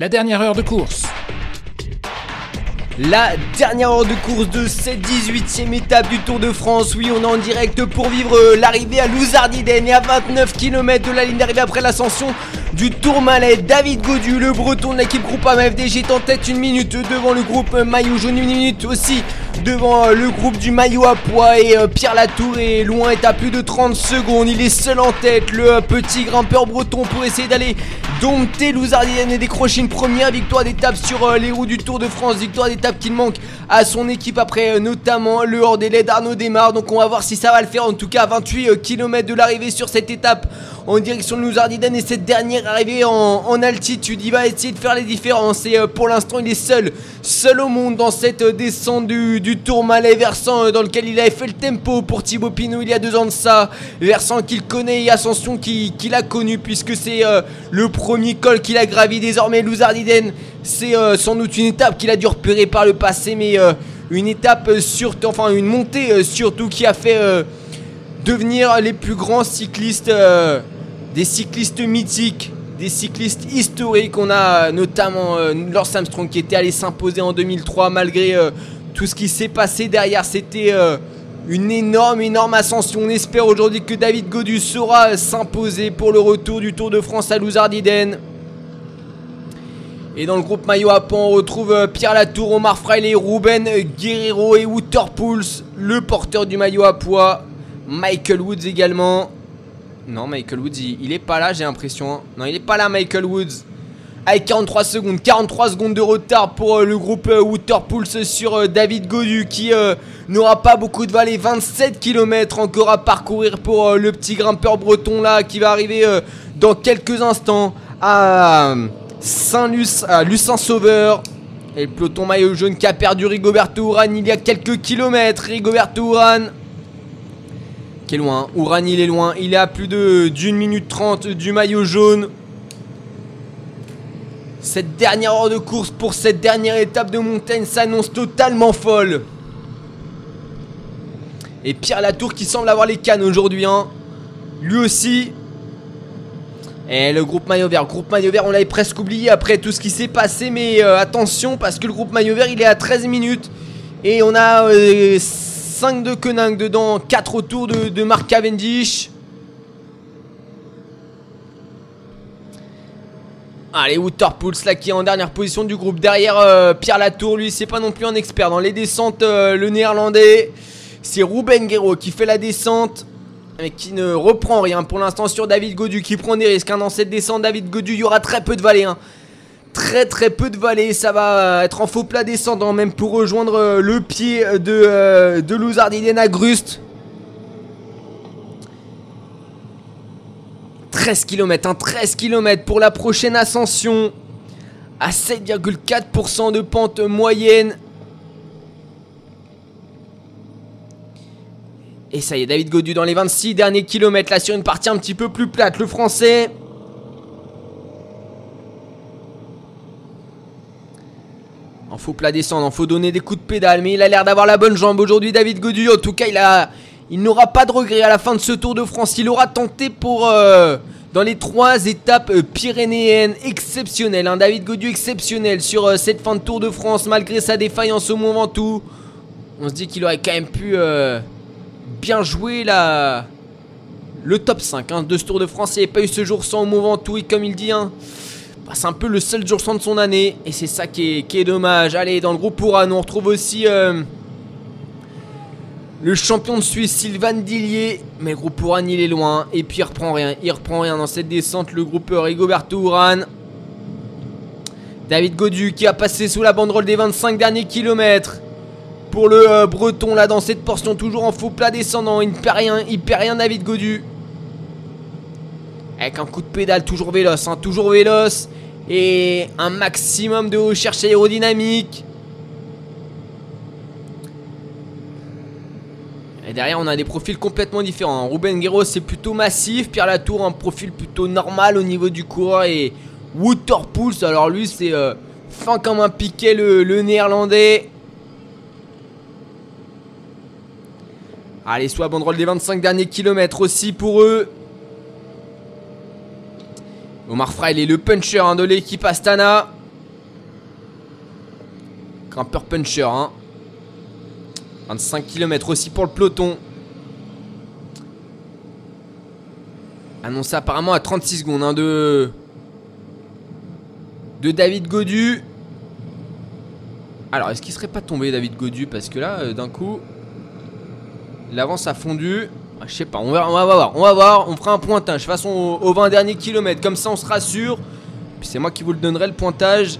La dernière heure de course. La dernière heure de course de cette 18ème étape du Tour de France. Oui, on est en direct pour vivre euh, l'arrivée à Louzardiden et à 29 km de la ligne d'arrivée après l'ascension du Tourmalet. David Godu, le breton de l'équipe groupe FDG est en tête une minute devant le groupe Maillot jaune, une minute aussi devant euh, le groupe du maillot à poids et euh, Pierre Latour est loin, est à plus de 30 secondes. Il est seul en tête, le petit grimpeur breton pour essayer d'aller dompter Louzardiden et décrocher une première victoire d'étape sur les roues du Tour de France. Victoire d'étape qu'il manque à son équipe après notamment le hors délai d'Arnaud démarre. Donc on va voir si ça va le faire. En tout cas, 28 km de l'arrivée sur cette étape en direction de Louzardiden et cette dernière arrivée en, altitude. Il va essayer de faire les différences et euh, pour l'instant il est seul, seul au monde dans cette euh, descente du, du Tourmalet versant euh, dans lequel il avait fait le tempo pour Thibaut Pinot il y a deux ans de ça. Versant qu'il connaît et Ascension qu'il a connu puisque c'est le premier col qu'il a gravi désormais Louzardiden. C'est sans doute une étape qu'il a dû repérer par le passé mais une étape surtout, enfin une montée surtout qui a fait devenir les plus grands cyclistes des cyclistes mythiques, des cyclistes historiques. On a notamment euh, Lance Armstrong qui était allé s'imposer en 2003 malgré euh, tout ce qui s'est passé derrière. C'était euh, une énorme, énorme ascension. On espère aujourd'hui que David Godu saura s'imposer pour le retour du Tour de France à Louzardiden. Et dans le groupe maillot à pan, on retrouve Pierre Latour, Omar Freiley, Ruben Guerrero et Wouter le porteur du maillot à poids. Michael Woods également. Non, Michael Woods, il, est pas là, j'ai l'impression. Hein. Non, il est pas là, Michael Woods. Avec 43 secondes, 43 secondes de retard pour euh, le groupe euh, Waterpulse sur euh, David Godu qui n'aura pas beaucoup de vallées. 27 km encore à parcourir pour le petit grimpeur breton là qui va arriver dans quelques instants à Saint-Luc, à Lucin-Sauveur. Et le peloton maillot jaune qui a perdu Rigoberto Urán il y a quelques kilomètres. Rigoberto Urán qui est loin. Ouran il est loin. Il est à plus d'une minute trente du maillot jaune. Cette dernière heure de course pour cette dernière étape de montagne s'annonce totalement folle. Et Pierre Latour qui semble avoir les cannes aujourd'hui. Hein. Lui aussi. Et le groupe maillot vert. groupe maillot vert, on l'avait presque oublié après tout ce qui s'est passé. Mais euh, attention parce que le groupe maillot vert il est à 13 minutes. Et on a euh, 5 de Koenig dedans, 4 autour de, de Mark Cavendish. Allez, Waterpools là qui est en dernière position du groupe. Derrière euh, Pierre Latour, lui c'est pas non plus un expert dans les descentes, euh, le néerlandais. C'est Ruben Guerrero qui fait la descente. Mais qui ne reprend rien pour l'instant sur David Godu qui prend des risques. Hein. Dans cette descente, David Godu, il y aura très peu de vallées. Hein très très peu de vallées. Ça va être en faux plat descendant, même pour rejoindre euh, le pied de, euh, de Louzardiden à Grust. 13 km, 13 km pour la prochaine ascension. À 7,4% de pente moyenne. Et ça y est, David Godu dans les 26 derniers kilomètres, là sur une partie un petit peu plus plate. Le français En faut plat descendre, en faut donner des coups de pédale, mais il a l'air d'avoir la bonne jambe aujourd'hui, David Godu. En tout cas, il a, il n'aura pas de regret à la fin de ce Tour de France. Il aura tenté pour euh, dans les trois étapes euh, pyrénéennes exceptionnelles. Hein. David Godu exceptionnel sur euh, cette fin de Tour de France, malgré sa défaillance au Mont Ventoux. On se dit qu'il aurait quand même pu bien jouer la, le top 5 hein, de ce Tour de France. Il n'y avait pas eu ce jour sans au Mont Ventoux, et comme il dit, hein, bah, c'est un peu le seul jour sans de son année. Et c'est ça qui est, dommage. Allez, dans le groupe pour on retrouve aussi le champion de Suisse, Sylvain Dillier. Mais le groupe Ouran, il est loin. Et puis il reprend rien. Il reprend rien dans cette descente. Le groupe Rigoberto Uran. David Godu qui a passé sous la banderole des 25 derniers kilomètres. Pour le euh, breton là dans cette portion, toujours en faux plat descendant. Il ne perd rien, il perd rien David Godu. Avec un coup de pédale toujours véloce, hein, toujours véloce. Et un maximum de recherche aérodynamique. Derrière, on a des profils complètement différents. Ruben Guerrero, c'est plutôt massif. Pierre Latour, un profil plutôt normal au niveau du coureur. Et Waterpools, alors lui, c'est euh, fin comme un piquet, le, néerlandais. Allez, soit banderole des 25 derniers kilomètres aussi pour eux. Omar Freil est le puncher hein, de l'équipe Astana. Grimpeur puncher. Hein. 25 km aussi pour le peloton. Annoncé apparemment à 36 secondes hein, de... de David Godu. Alors, est-ce qu'il serait pas tombé David Godu? Parce que là, euh, d'un coup, l'avance a fondu. Ah, je sais pas, on va, voir, on va voir, on fera un pointage. De toute façon, aux 20 derniers kilomètres, comme ça on se rassure. Puis c'est moi qui vous le donnerai le pointage.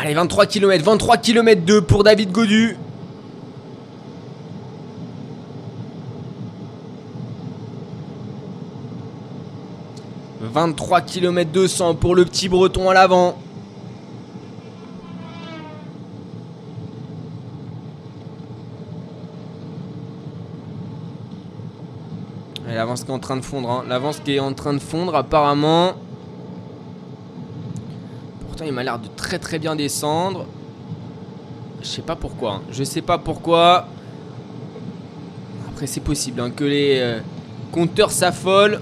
Allez, 23 km, 23 km 2 pour David Godu. « 23 km 200 pour le petit breton à l'avant. L'avance qui est en train de fondre. Hein. L'avance qui est en train de fondre apparemment. Il m'a l'air de très très bien descendre. Je sais pas pourquoi. Hein. Je sais pas pourquoi. Après c'est possible hein, que les euh, compteurs s'affolent.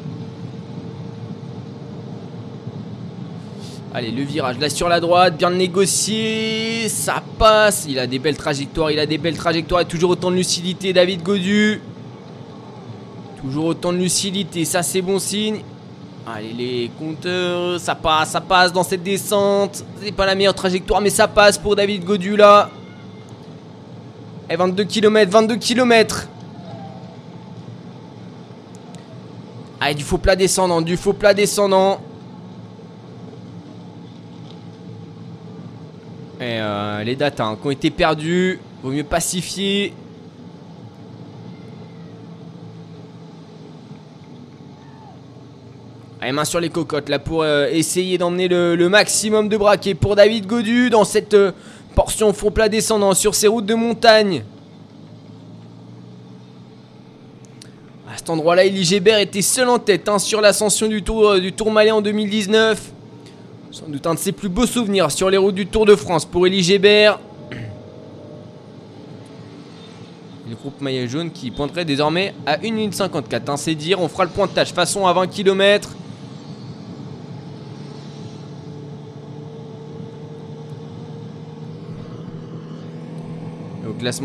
Allez, le virage là sur la droite, bien négocié, ça passe. Il a des belles trajectoires, il a des belles trajectoires et toujours autant de lucidité, David Godu. Toujours autant de lucidité, ça c'est bon signe. Allez les compteurs, ça passe, ça passe dans cette descente. C'est pas la meilleure trajectoire mais ça passe pour David Godu là. Et 22 km, 22 km. Allez du faux plat descendant, du faux plat descendant. Et euh, les dates hein, qui ont été perdues, vaut mieux pacifier. Allez, main sur les cocottes là pour euh, essayer d'emmener le, maximum de braquets pour David Godu dans cette euh, portion faux plat descendant sur ces routes de montagne. À cet endroit-là, Elie Gébert était seul en tête hein, sur l'ascension du Tour, euh, du Malais en 2019. Sans doute un de ses plus beaux souvenirs sur les routes du Tour de France pour Elie Gébert. le groupe maillot jaune qui pointerait désormais à 1 minute 54. Hein, c'est dire, on fera le pointage façon à 20 km.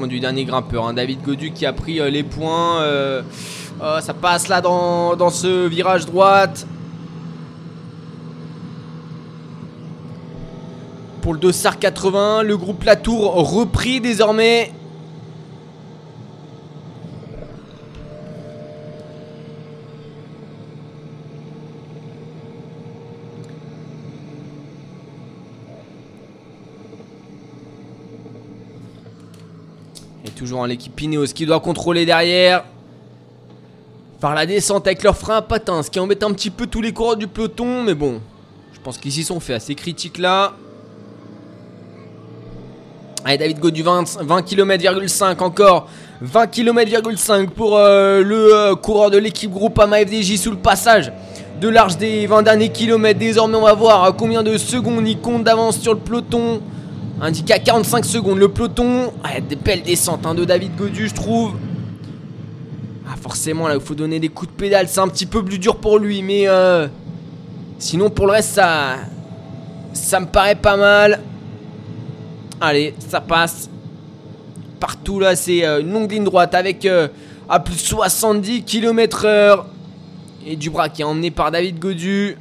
Du dernier grimpeur. Hein. David Godu qui a pris euh, les points. Euh, oh, ça passe là dans, dans ce virage droite. Pour le Dossard 80, le groupe Latour repris désormais. Toujours en l'équipe Ineos qui doit contrôler derrière. Faire la descente avec leur frein à patins, ce qui embête un petit peu tous les coureurs du peloton. Mais bon, je pense qu'ils y sont fait assez critiques là. Allez, David Godu, 20, 20 km,5 encore. 20 km,5 pour euh, le euh, coureur de l'équipe Groupama FDJ sous le passage de l'arche des 20 derniers kilomètres. Désormais, on va voir combien de secondes il compte d'avance sur le peloton. Indiqué à 45 secondes. Le peloton. Ah, des belles descentes hein, de David Godu, je trouve. Ah, forcément, là, il faut donner des coups de pédale. C'est un petit peu plus dur pour lui. Mais euh, sinon, pour le reste, ça. Ça me paraît pas mal. Allez, ça passe. Partout là, c'est euh, une longue ligne droite avec euh, à plus de 70 km/h. Et du bras qui est emmené par David Godu.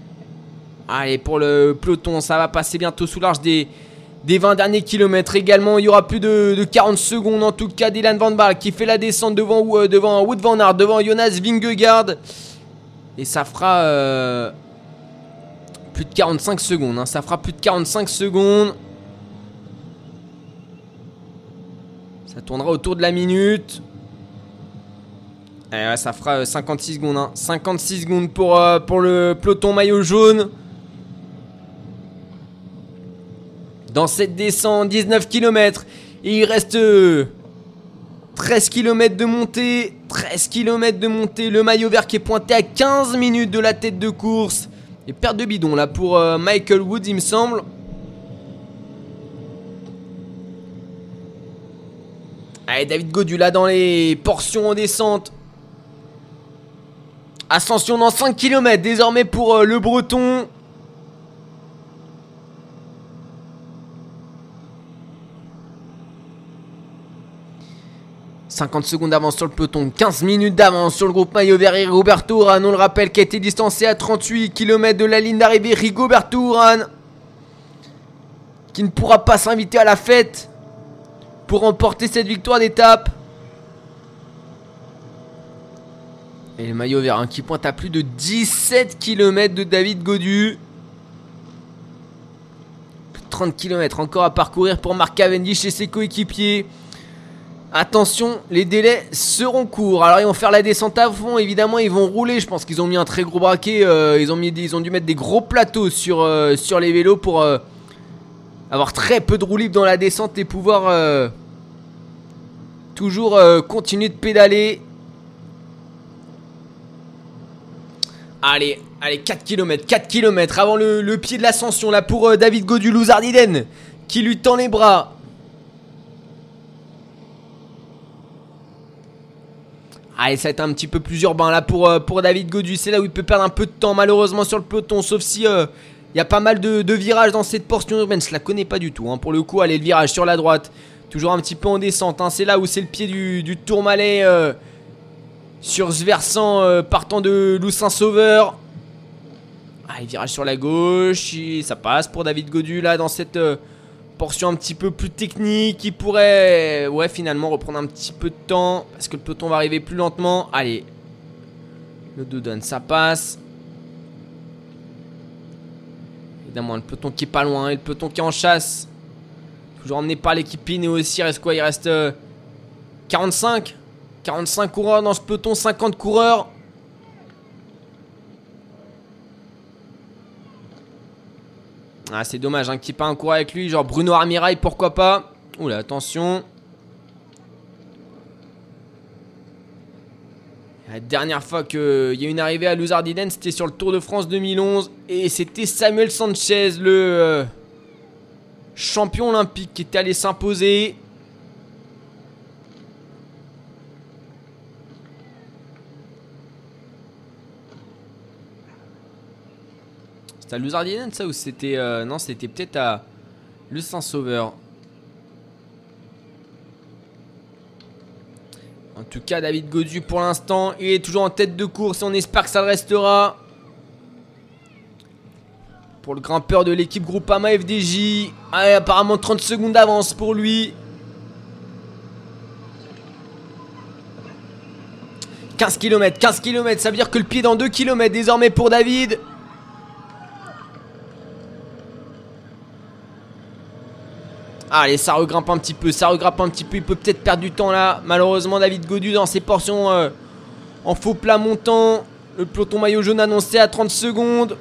Allez, pour le peloton, ça va passer bientôt sous l'arche des, des 20 derniers kilomètres également. Il y aura plus de, 40 secondes en tout cas d'Ilan Van Baal qui fait la descente devant, euh, devant Wood Van Aert, devant Jonas Vingegaard. Et ça fera euh, plus de 45 secondes. Hein. Ça fera plus de 45 secondes. Ça tournera autour de la minute. Ça fera 56 euh, secondes. 56 hein. secondes pour, pour le peloton maillot jaune. Dans cette descente, 19 km. Et il reste 13 euh, km de montée. 13 km de montée. Le maillot vert qui est pointé à 15 minutes de la tête de course. Et perte de bidon là pour euh, Michael Woods, il me semble. Allez, David Godula dans les portions en descente. Ascension dans 5 km désormais pour euh, le Breton. 50 secondes d'avance sur le peloton, 15 minutes d'avance sur le groupe maillot vert et Rigoberto on le rappelle, qui a été distancé à 38 km de la ligne d'arrivée. Rigoberto Urán, qui ne pourra pas s'inviter à la fête pour remporter cette victoire d'étape. Et le maillot vert hein, qui pointe à plus de 17 km de David Godu. 30 km encore à parcourir pour Marc Cavendish et ses coéquipiers. Attention, les délais seront courts. Alors ils vont faire la descente à fond, évidemment ils vont rouler. Je pense qu'ils ont mis un très gros braquet. Euh, ils, ont dû mettre des gros plateaux sur, euh, les vélos pour euh, avoir très peu de roue libre dans la descente et pouvoir toujours continuer de pédaler. Allez, allez, 4 km, 4 km avant le, pied de l'ascension là pour David Godu, qui lui tend les bras. Allez, ça va être un petit peu plus urbain là pour, euh, pour David Godu. C'est là où il peut perdre un peu de temps malheureusement sur le peloton. Sauf si euh, il y a pas mal de, virages dans cette portion urbaine. Je la connais pas du tout. Hein. Pour le coup, allez, le virage sur la droite. Toujours un petit peu en descente. Hein. C'est là où c'est le pied du, du Tourmalet. Euh, sur ce versant partant de Loussin Sauveur. Allez, virage sur la gauche. ça passe pour David Godu là dans cette portion un petit peu plus technique qui pourrait, ouais, finalement reprendre un petit peu de temps parce que le peloton va arriver plus lentement. Allez, le donne ça passe. Évidemment, le peloton qui est pas loin et le peloton qui est en chasse. Toujours emmené par l'équipe et aussi. Il reste quoi? Il reste 45 euh, 45 coureurs dans ce peloton, 50 coureurs. Ah, c'est dommage hein, qu'il n'y ait pas un coureur avec lui. Genre Bruno Armirail, pourquoi pas. Oula, attention. La dernière fois qu'il y a une arrivée à Luzardiden, c'était sur le Tour de France 2011. Et c'était Samuel Sanchez, le euh, champion olympique, qui était allé s'imposer. C'était à Luzardinen ça ou c'était... Euh, non c'était peut-être à Le Saint-Sauveur. En tout cas David Godu pour l'instant il est toujours en tête de course et on espère que ça le restera. Pour le grimpeur de l'équipe Groupama FDJ. Allez, apparemment 30 secondes d'avance pour lui. 15 km, 15 km, ça veut dire que le pied dans 2 km désormais pour David. Allez, ça regrimpe un petit peu, ça regrimpe un petit peu. Il peut peut-être perdre du temps là. Malheureusement, David Godu dans ses portions euh, en faux plat montant. Le peloton maillot jaune annoncé à 30 secondes.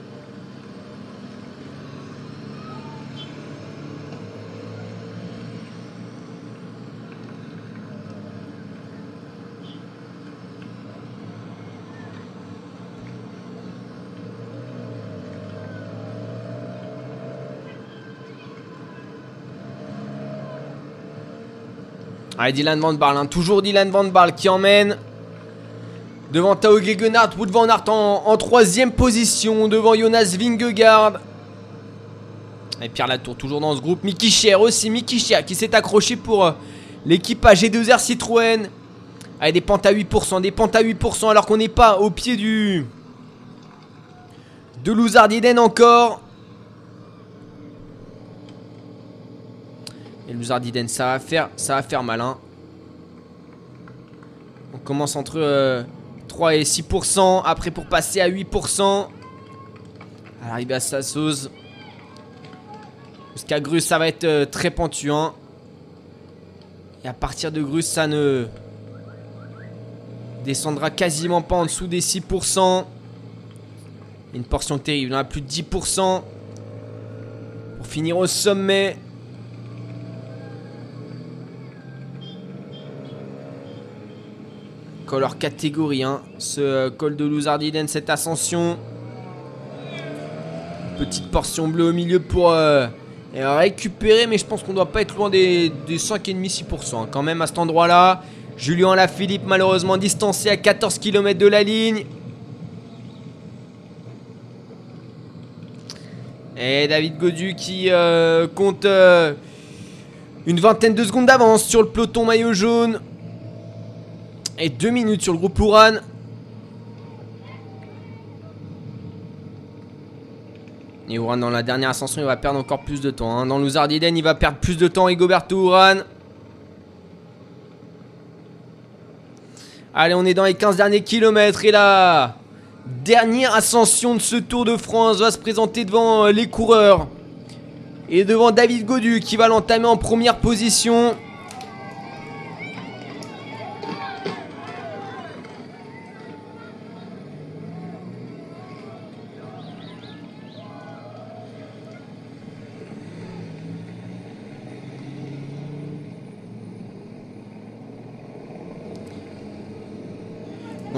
Allez, Dylan Van Barl, hein. toujours Dylan Van Barl qui emmène. Devant Tao Gegenhardt, Wood Van Aert en, troisième position. Devant Jonas Vingegaard. Et Pierre Latour, toujours dans ce groupe. Mickey Cher aussi, Mickey Cher qui s'est accroché pour euh, l'équipe AG2R Citroën. Allez, des pentes à 8%, des pentes à 8% alors qu'on n'est pas au pied du... De Louzardiden encore. Et Luzardiden, ça va faire, ça va faire malin. On commence entre 3 euh, et 6%. Après pour passer à 8%. À l'arrivée à Sassoz. Jusqu'à Grus, ça va être euh, très pentuant. Hein. Et à partir de Grus, ça ne descendra quasiment pas en dessous des 6%. Une portion terrible, on a plus de 10%. Pour finir au sommet. Leur catégorie, hein. ce euh, col de Louzardiden, cette ascension. Petite portion bleue au milieu pour euh, récupérer, mais je pense qu'on doit pas être loin des, des 5,5-6% hein. quand même à cet endroit-là. Julien Lafilippe malheureusement distancé à 14 km de la ligne. Et David Godu qui euh, compte une vingtaine de secondes d'avance sur le peloton maillot jaune. Et 2 minutes sur le groupe Ouran. Et Ouran dans la dernière ascension, il va perdre encore plus de temps. Hein. Dans l'Ouzardiden, il va perdre plus de temps. Rigoberto Ouran. Allez, on est dans les 15 derniers kilomètres. Et la dernière ascension de ce Tour de France va se présenter devant euh, les coureurs. Et devant David Godu qui va l'entamer en première position.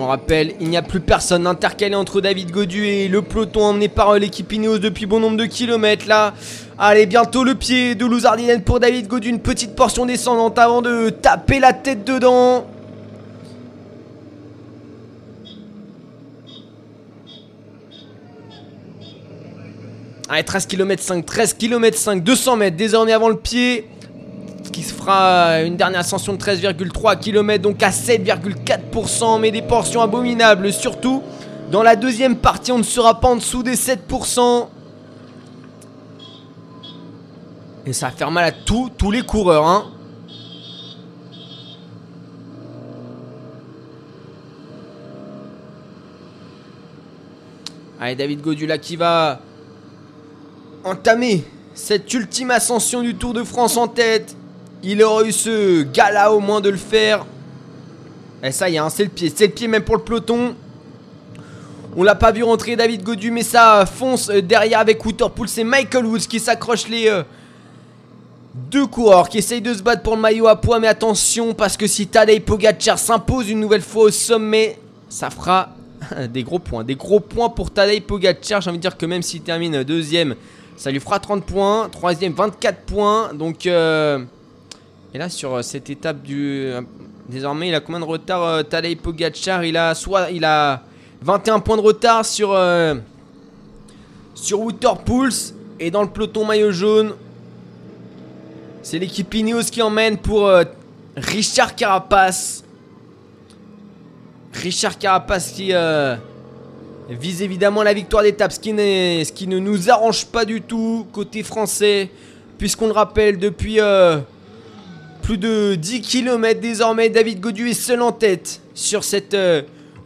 On rappelle, il n'y a plus personne intercalé entre David Godu et le peloton emmené par l'équipe Ineos depuis bon nombre de kilomètres là. Allez, bientôt le pied de Louzardinen pour David Godu, une petite portion descendante avant de taper la tête dedans. Allez, 13 km 5, 13 km 5, 200 mètres désormais avant le pied fera une dernière ascension de 13,3 km, donc à 7,4%, mais des portions abominables, surtout dans la deuxième partie, on ne sera pas en dessous des 7%. Et ça va faire mal à tous, tous les coureurs, hein. Allez, David Godula qui va entamer cette ultime ascension du Tour de France en tête. Il aurait eu ce gars-là au moins de le faire. Et ça y est, hein, c'est le pied. C'est le pied même pour le peloton. On l'a pas vu rentrer David Godu, mais ça fonce euh, derrière avec Waterpool. C'est Michael Woods qui s'accroche les euh, deux coureurs qui essayent de se battre pour le maillot à poids. Mais attention, parce que si Tadej Pogacar s'impose une nouvelle fois au sommet, ça fera des gros points. Des gros points pour Tadej Pogacar. J'ai envie de dire que même s'il termine deuxième, ça lui fera 30 points. Troisième, 24 points. Donc... Euh, et là, sur euh, cette étape du. Euh, désormais, il a combien de retard euh, Il a soit il a 21 points de retard sur sur Waterpools et dans le peloton maillot jaune. C'est l'équipe Ineos qui emmène pour Richard Carapace. Richard Carapace qui vise évidemment la victoire d'étape, ce, qui ne nous arrange pas du tout côté français, puisqu'on le rappelle depuis plus de 10 km désormais, David Godu est seul en tête sur cette euh,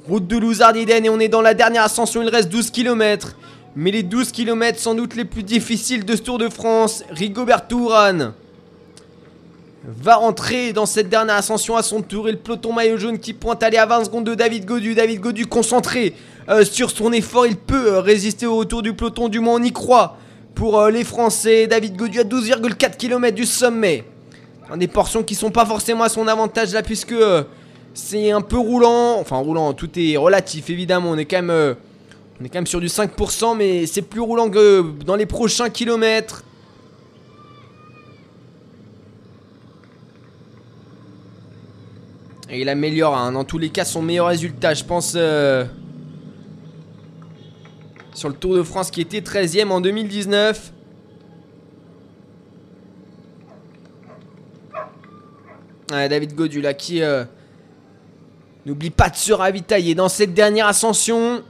route de Louzardiden et on est dans la dernière ascension, il reste 12 km. Mais les 12 km sans doute les plus difficiles de ce Tour de France, Rigoberto Urán va rentrer dans cette dernière ascension à son tour et le peloton maillot jaune qui pointe aller à 20 secondes de David Godu. David Godu concentré euh, sur son effort, il peut euh, résister au retour du peloton, du moins on y croit pour les Français. David Godu à 12,4 km du sommet des portions qui sont pas forcément à son avantage là puisque euh, c'est un peu roulant, enfin roulant, tout est relatif évidemment, on est quand même euh, sur du 5% mais c'est plus roulant que dans les prochains kilomètres. Et il améliore hein, dans tous les cas son meilleur résultat, je pense euh, sur le Tour de France qui était 13ème en 2019. David Godula qui euh, n'oublie pas de se ravitailler dans cette dernière ascension.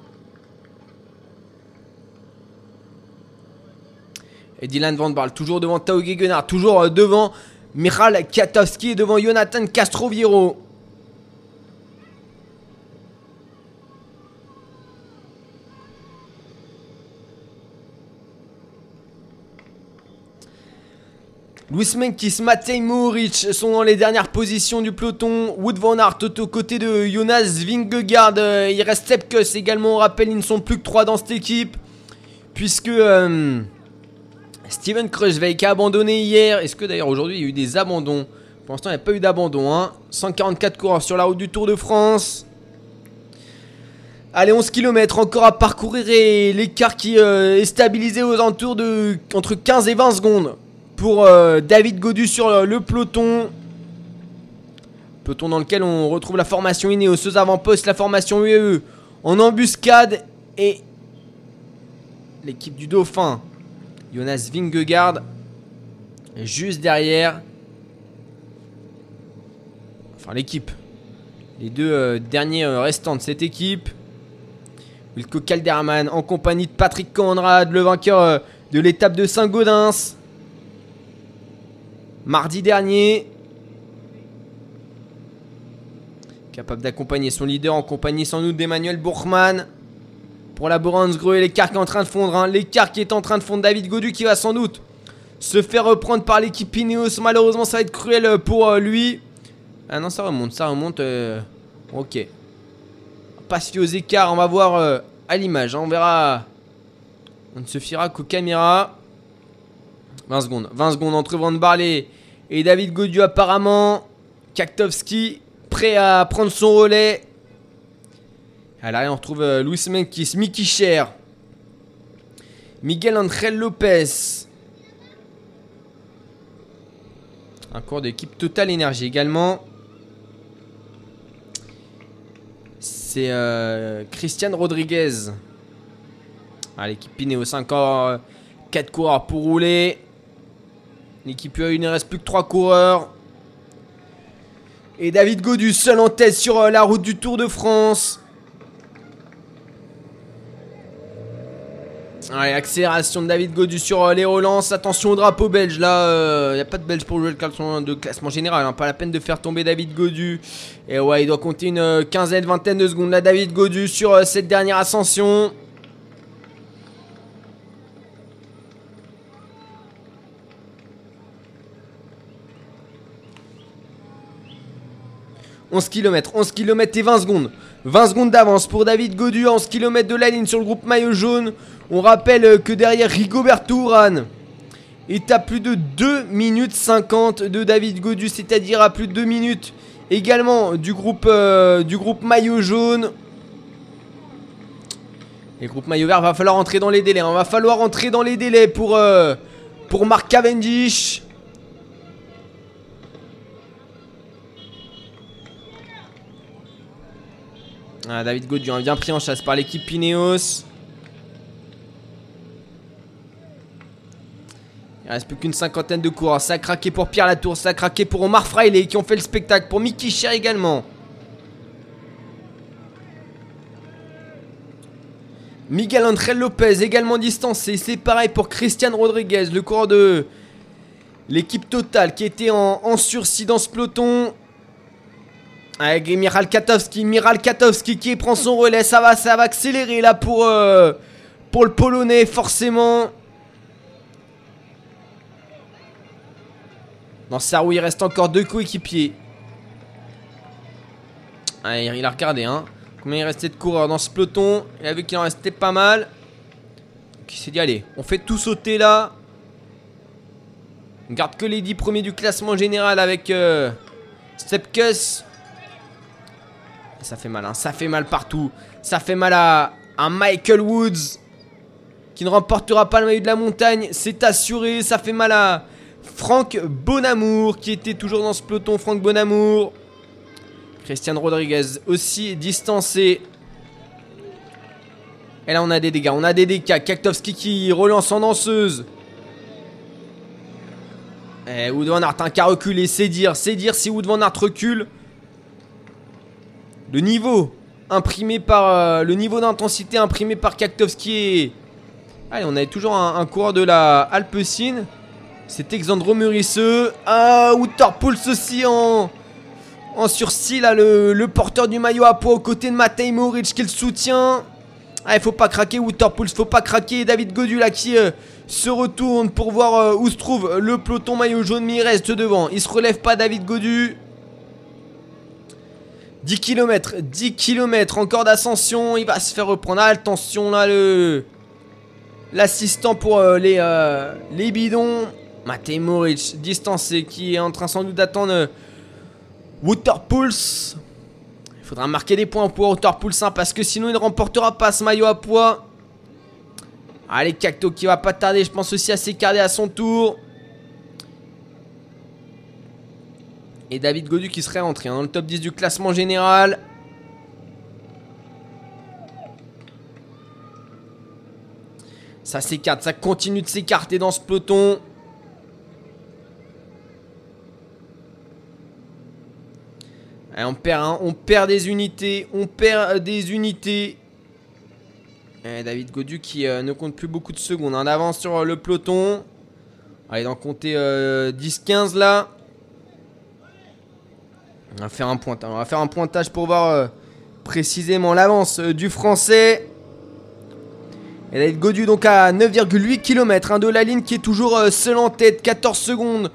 Et Dylan Van Barl toujours devant Tao Gegenhardt, toujours euh, devant Michal Katowski et devant Jonathan Castroviero. Louis Menkis, Matej Mohoric sont dans les dernières positions du peloton. Wood Van Aert aux côtés de Jonas Vingegaard. Il reste Sepkus également. On rappelle, ils ne sont plus que 3 dans cette équipe. Puisque euh, Steven Kruijswijk a abandonné hier. Est-ce que d'ailleurs aujourd'hui il y a eu des abandons? Pour l'instant, il n'y a pas eu d'abandon. 144 hein. coureurs sur la route du Tour de France. Allez, 11 km encore à parcourir et l'écart qui euh, est stabilisé aux alentours de entre 15 et 20 secondes pour euh, David Godu sur le, peloton. Peloton dans lequel on retrouve la formation Ineos, avant-poste, la formation UAE en embuscade et l'équipe du Dauphin. Jonas Vingegaard juste derrière. Enfin l'équipe. les deux euh, derniers euh, restants de cette équipe. Wilco Calderman en compagnie de Patrick Conrad, le vainqueur euh, de l'étape de Saint-Gaudens. Mardi dernier. Capable d'accompagner son leader en compagnie sans doute d'Emmanuel Bourgman. Pour la Boransgreux, l'écart qui est en train de fondre. Hein. L'écart qui est en train de fondre. David Godu qui va sans doute se faire reprendre par l'équipe Ineos. Malheureusement, ça va être cruel pour lui. Ah non, ça remonte, ça remonte. Euh, ok. Pas aux écarts, on va voir euh, à l'image. Hein. on verra. On ne se fiera qu'aux caméras. 20 secondes. 20 secondes entre Van Barley et David Godieu apparemment. Kaktovski prêt à prendre son relais. À l'arrière, on retrouve euh, Luis Menkis, Mickey Cher, Miguel Angel Lopez. Un cours d'équipe Total Énergie également. c'est euh, Christian Rodriguez. Ah, l'équipe Pineos, encore 4 coureurs pour rouler. L'équipe il ne reste plus que 3 coureurs. Et David Godu seul en tête sur euh, la route du Tour de France. Allez, accélération de David Godu sur euh, les relances. Attention au drapeau belge. Là, il euh, n'y a pas de belge pour jouer le classement, de classement général. Hein. Pas la peine de faire tomber David Godu. Et ouais, il doit compter une quinzaine, vingtaine de secondes là, David Godu sur cette dernière ascension. « 11 km, 11 km et 20 secondes. 20 secondes d'avance pour David Godu, 11 km de la ligne sur le groupe maillot jaune. On rappelle que derrière Rigoberto Urán est à plus de 2 minutes 50 de David Godu, c'est-à-dire à plus de 2 minutes également du groupe, euh, du groupe maillot jaune. Et le groupe maillot vert va falloir entrer dans les délais. On hein. va falloir entrer dans les délais pour, euh, pour Mark Cavendish. Ah, David a bien pris en chasse par l'équipe Pineos. Il reste plus qu'une cinquantaine de coureurs. Ça a craqué pour Pierre Latour, ça a craqué pour Omar Fraile qui ont fait le spectacle. Pour Mickey Cher également. Miguel André Lopez également distancé. C'est pareil pour Christian Rodriguez, le coureur de l'équipe totale qui était en, sursis dans ce peloton. Avec Miral Katowski, Miral Katowski qui prend son relais, ça va, ça va accélérer là pour, euh, le Polonais forcément. Dans sa roue, il reste encore deux coéquipiers. Il a regardé, hein. Combien il restait de coureurs dans ce peloton? Il a vu qu'il en restait pas mal. il s'est dit, allez, on fait tout sauter là. On garde que les 10 premiers du classement général avec euh, Stepkus. Ça fait mal, hein. ça fait mal partout. Ça fait mal à, à Michael Woods qui ne remportera pas le maillot de la montagne. C'est assuré, ça fait mal à, Franck Bonamour qui était toujours dans ce peloton. Franck Bonamour. Christian Rodriguez aussi distancé. Et là on a des dégâts. On a des dégâts. Kaktovski qui relance en danseuse. Eh, Wood Van Aert un qui a reculé. C'est dire. C'est dire si Wood Van Aert recule. Euh, le niveau d'intensité imprimé par Kaktovski est. Allez, on avait toujours un, coureur de la Alpecin. C'est Exandro Murisseux. Ah, Pulse aussi en, en sursis, le, porteur du maillot à poids aux côtés de Matej Moric qui le soutient. Ah, il faut pas craquer Pulse, faut pas craquer. David Godu là qui euh, se retourne pour voir euh, où se trouve le peloton maillot jaune, mais il reste devant. Il se relève pas, David Godu. 10 km, 10 km encore d'ascension. Il va se faire reprendre. Attention là, le l'assistant pour euh, les, les bidons. Matej Moric, distancé, qui est en train sans doute d'attendre Waterpulse. Il faudra marquer des points pour Waterpulse hein, parce que sinon il ne remportera pas ce maillot à poids. Allez, Cacto qui va pas tarder, je pense aussi à s'écarter à son tour. Et David Godu qui serait rentré hein, dans le top 10 du classement général. Ça s'écarte, ça continue de s'écarter dans ce peloton. on, perd, on perd des unités. On perd des unités. David Godu qui euh, ne compte plus beaucoup de secondes. En avance sur le peloton. Allez, d'en compter 10-15 euh, là. On va faire un pointage. Pour voir euh, précisément l'avance du français. Et David Godu donc à 9,8 km hein, de la ligne qui est toujours seul en tête. 14 secondes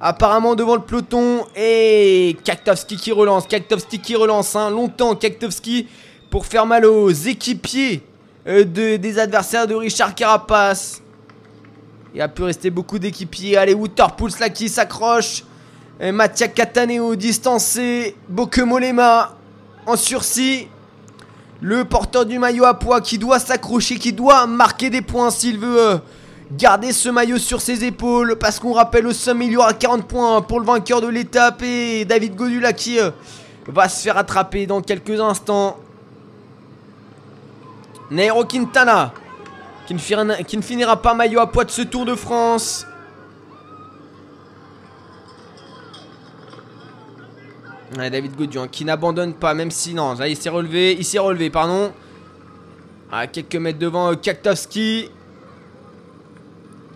apparemment devant le peloton. Et Kaktovski qui relance. Kaktovski qui relance. Hein, longtemps Kaktovski pour faire mal aux équipiers euh, des adversaires de Richard Carapace. Il a pu rester beaucoup d'équipiers. Allez, Waterpools là qui s'accroche. Mattia Cataneo distancé. Bokemolema en sursis. Le porteur du maillot à poids qui doit s'accrocher, qui doit marquer des points s'il veut euh, garder ce maillot sur ses épaules. Parce qu'on rappelle au sommet, il y aura 40 points pour le vainqueur de l'étape. Et David Godula qui euh, va se faire attraper dans quelques instants. Nairo Quintana qui ne, finira, pas maillot à poids de ce Tour de France. David Godian qui n'abandonne pas, même si non, il s'est relevé, il s'est relevé, pardon. À quelques mètres devant euh, Kaktowski.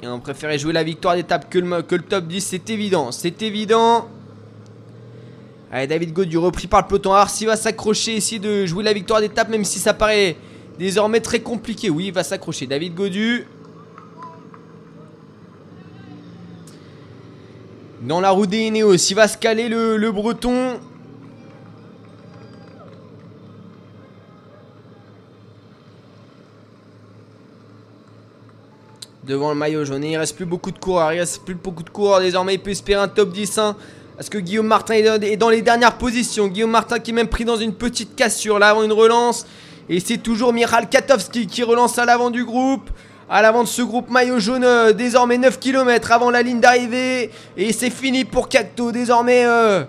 Et on préférait jouer la victoire d'étape que le, top 10, c'est évident, c'est évident. Allez, David Godieu repris par le peloton. Alors, s'il va s'accrocher, essayer de jouer la victoire d'étape, même si ça paraît Désormais très compliqué. Oui, il va s'accrocher. David Godu. Dans la roue des Ineos. Il va se caler le, breton. Devant le maillot jaune. il reste plus beaucoup de coureurs. Il reste plus beaucoup de coureurs. Désormais, il peut espérer un top 10. Hein. Parce que Guillaume Martin est dans les dernières positions. Guillaume Martin qui est même pris dans une petite cassure. Là, avant une relance. Et c'est toujours Miral Katowski qui relance à l'avant du groupe. À l'avant de ce groupe maillot jaune, euh, désormais 9 km avant la ligne d'arrivée. Et c'est fini pour Cacto. Désormais, euh,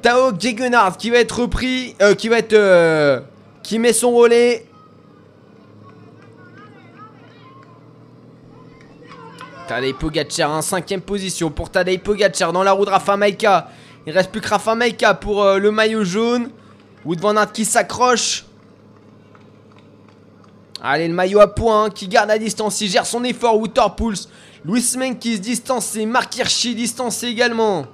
Tao Gegenhardt qui va être repris. Euh, qui va être. qui met son relais. Tadej Pogacar en cinquième position pour Tadej Pogacar dans la roue de Rafa Maika. Il reste plus que Rafa Maika pour le maillot jaune. Wood Van Aert qui s'accroche. Allez, le maillot à point qui garde à distance. Il gère son effort. Waterpools. Louis Menk qui se distance. Et Mark Hirschi distancé également.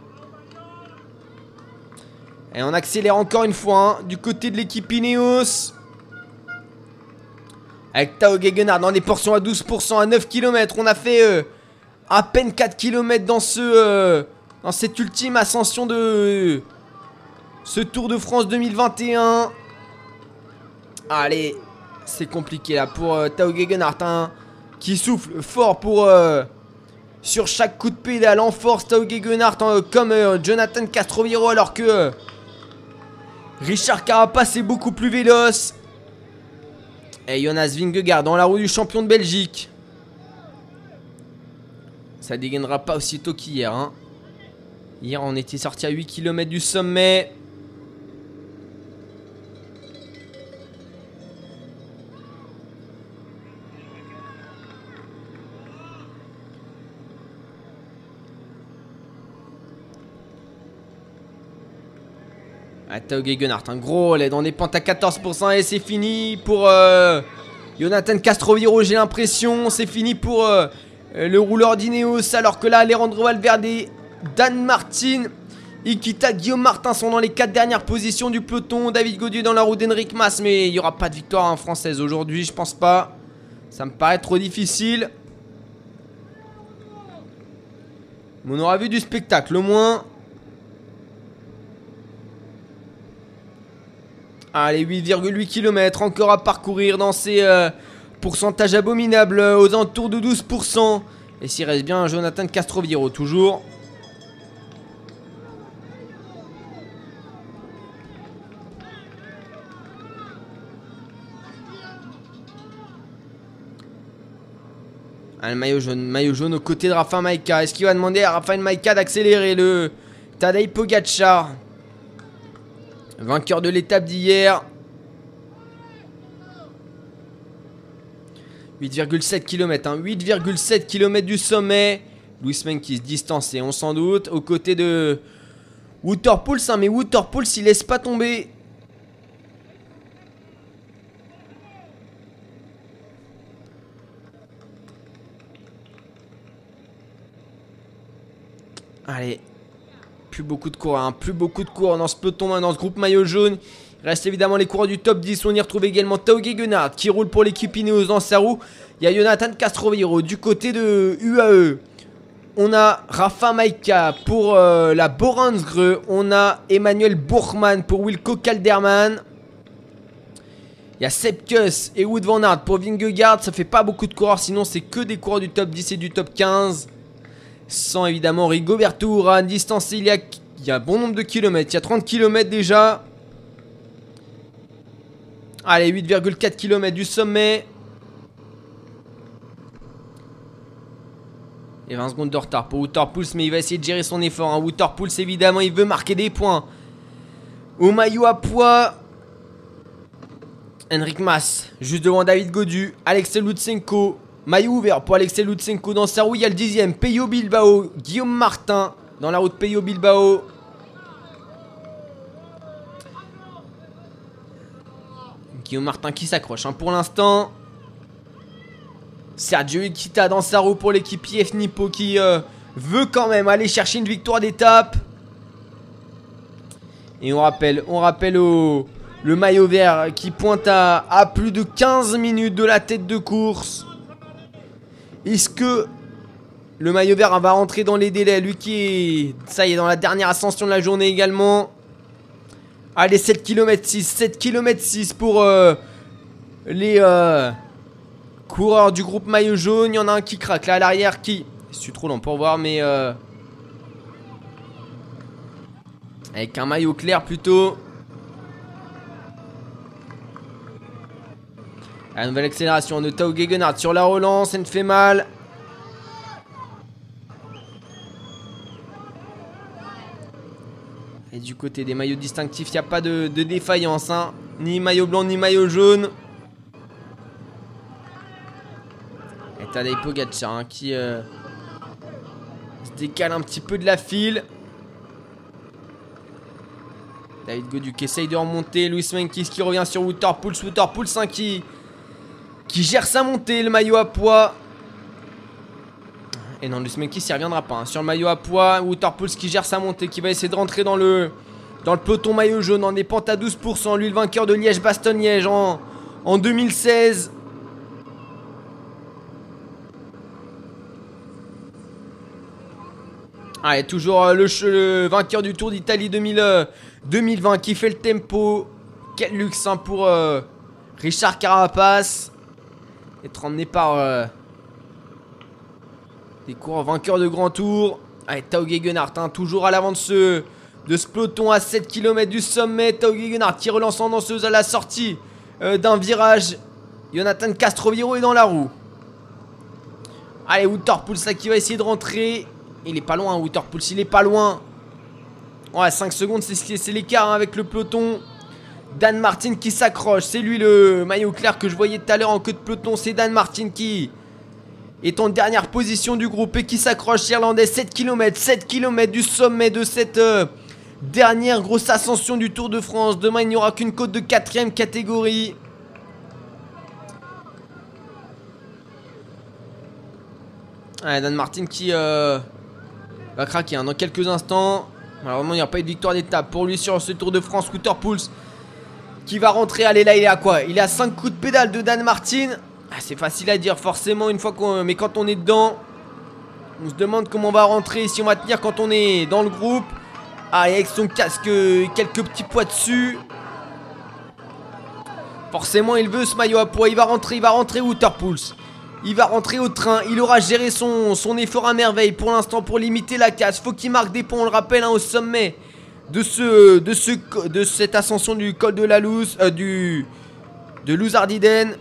Et on accélère encore une fois hein, du côté de l'équipe Ineos. Avec Tao Gegenhardt dans des portions à 12% à 9 km. On a fait euh, à peine 4 km dans, ce, euh, dans cette ultime ascension de ce Tour de France 2021. Allez, c'est compliqué là pour euh, Tao Gegenhardt hein, qui souffle fort pour euh, sur chaque coup de pédale en force Tao Gegenhardt comme Jonathan Castroviro alors que Richard Carapace est beaucoup plus véloce et Jonas Vingegaard dans la roue du champion de Belgique ça dégainera pas aussitôt qu'hier hein. hier on était sorti à 8 km du sommet Tao Gegenhardt, un gros relais dans des pentes à 14% et c'est fini pour euh, Jonathan Castroviro, j'ai l'impression. C'est fini pour euh, le rouleur d'Ineos alors que là, Alejandro Valverde, Dan Martin, Ikita, Guillaume Martin sont dans les 4 dernières positions du peloton. David Godieu dans la roue d'Henrik Mas, mais il n'y aura pas de victoire en française aujourd'hui, je pense pas. Ça me paraît trop difficile. on aura vu du spectacle au moins. Allez, 8,8 km encore à parcourir dans ces euh, pourcentages abominables euh, aux entours de 12%. Et s'il reste bien Jonathan Castroviro toujours. Ah, le maillot jaune, maillot jaune aux côtés de Rafa Maika. Est-ce qu'il va demander à Rafa Maika d'accélérer le Tadej Pogacar? Vainqueur de l'étape d'hier. 8,7 km, 8,7 km du sommet. Louis Men qui se distance, on s'en doute. Aux côtés de Waterpulse, hein, mais Waterpulse, il laisse pas tomber. Allez. Plus beaucoup de cours, hein. plus beaucoup de cours dans ce peloton, hein, dans ce groupe maillot jaune. Reste évidemment les coureurs du top 10. On y retrouve également Tao Gegenhardt qui roule pour l'équipe Ineos dans sa. Il y a Jonathan Castroviro du côté de UAE. On a Rafa Maika pour euh, la Boransgre. On a Emmanuel Bourgman pour Wilco Calderman. Il y a Sepkus et Wood Van Aert pour Vingegaard. Ça fait pas beaucoup de coureurs, sinon c'est que des coureurs du top 10 et du top 15. Sans évidemment Rigoberto Urán. Distance, il y a, il y a un bon nombre de kilomètres. Il y a 30 km déjà. Allez, 8,4 km du sommet. Et 20 secondes de retard pour Pulse, mais il va essayer de gérer son effort. Hein. Pulse, évidemment, il veut marquer des points. Au maillot à poids, Henrik Mas, juste devant David Godu. Alexei Lutsenko, maillot ouvert pour Alexei Lutsenko dans sa roue. Il y a le dixième, Peyo Bilbao, Guillaume Martin dans la route Peyo Bilbao. Guillaume Martin qui s'accroche hein, pour l'instant. Sergio Ikita dans sa roue pour l'équipe IF Nippo qui euh, veut quand même aller chercher une victoire d'étape. Et on rappelle, on rappelle le maillot vert qui pointe à, plus de 15 minutes de la tête de course. Est-ce que le maillot vert va rentrer dans les délais? Lui qui ça y est, dans la dernière ascension de la journée également. Allez, 7 km 6, 7 km 6 pour euh, les... Euh, Coureur du groupe maillot jaune, il y en a un qui craque là à l'arrière qui... Je suis trop lent pour voir mais... Euh... Avec un maillot clair plutôt. La nouvelle accélération de Tao Gegenhardt sur la relance, elle me fait mal. Du côté des maillots distinctifs, il n'y a pas de, défaillance. Hein. Ni maillot blanc, ni maillot jaune. Tadej Pogacar hein, qui euh, se décale un petit peu de la file. David Godu qui essaye de remonter. Louis Menkis qui revient sur Waterpools. Waterpools 5 qui, qui gère sa montée. Le maillot à poids. Et non, Louis Menkis il reviendra pas. Hein. Sur le maillot à poids. Waterpools qui gère sa montée. Qui va essayer de rentrer dans le, dans le peloton maillot jaune. En est à 12%. Lui, le vainqueur de Liège-Bastogne-Liège en, en 2016. Allez, toujours euh, le, vainqueur du Tour d'Italie 2020 euh, qui fait le tempo. Quel luxe hein, pour euh, Richard Carapace. Être emmené par des coureurs vainqueurs de grand tour. Allez, Tao Gegenhardt, hein, toujours à l'avant de ce, de ce peloton à 7 km du sommet. Tao Gegenhardt qui relance en danseuse à la sortie d'un virage. Jonathan Castroviro est dans la roue. Allez, ça qui va essayer de rentrer. Il est pas loin, Waterpulse, il est pas loin. Ouais, 5 secondes, c'est l'écart hein, avec le peloton. Dan Martin qui s'accroche. C'est lui le maillot clair que je voyais tout à l'heure en queue de peloton. C'est Dan Martin qui est en dernière position du groupe et qui s'accroche. Irlandais, 7 km, 7 km du sommet de cette euh, dernière grosse ascension du Tour de France. Demain, il n'y aura qu'une côte de 4ème catégorie. Ouais, Dan Martin qui euh, va craquer hein, dans quelques instants. Malheureusement, il n'y a pas eu de victoire d'étape pour lui sur ce Tour de France. Scooter Pulse qui va rentrer. Allez, là, il est à quoi? Il est à 5 coups de pédale de Dan Martin. Ah, c'est facile à dire, forcément, une fois qu'on. Mais quand on est dedans, on se demande comment on va rentrer, si on va tenir quand on est dans le groupe. Ah, avec son casque, quelques petits poids dessus. Forcément, il veut ce maillot à poids. Il va rentrer, il va rentrer Pulse. Il va rentrer au train. Il aura géré son, son effort à merveille pour l'instant pour limiter la casse. Faut qu'il marque des points, on le rappelle, hein, au sommet de, ce, de, ce, de cette ascension du col de la Louse, euh, du, de Louzardiden.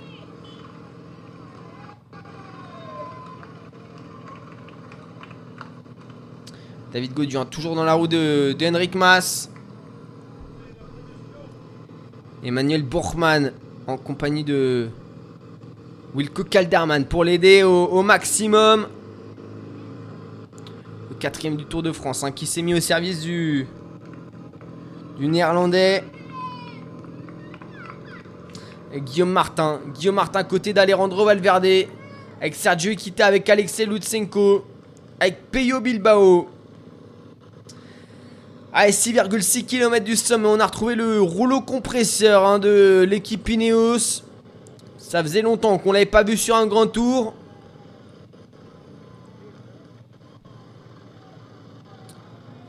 David Gauduin, toujours dans la roue de, Henrik Mas. Emmanuel Borchmann en compagnie de Wilco Calderman pour l'aider au, maximum. Le quatrième du Tour de France hein, qui s'est mis au service du, du néerlandais. Guillaume Martin. Guillaume Martin côté d'Alejandro Valverde. Avec Sergio Iquita, avec Alexei Lutsenko. Avec Peyo Bilbao. Allez, 6,6 km du sommet. On a retrouvé le rouleau compresseur hein, de l'équipe Ineos. Ça faisait longtemps qu'on l'avait pas vu sur un grand tour.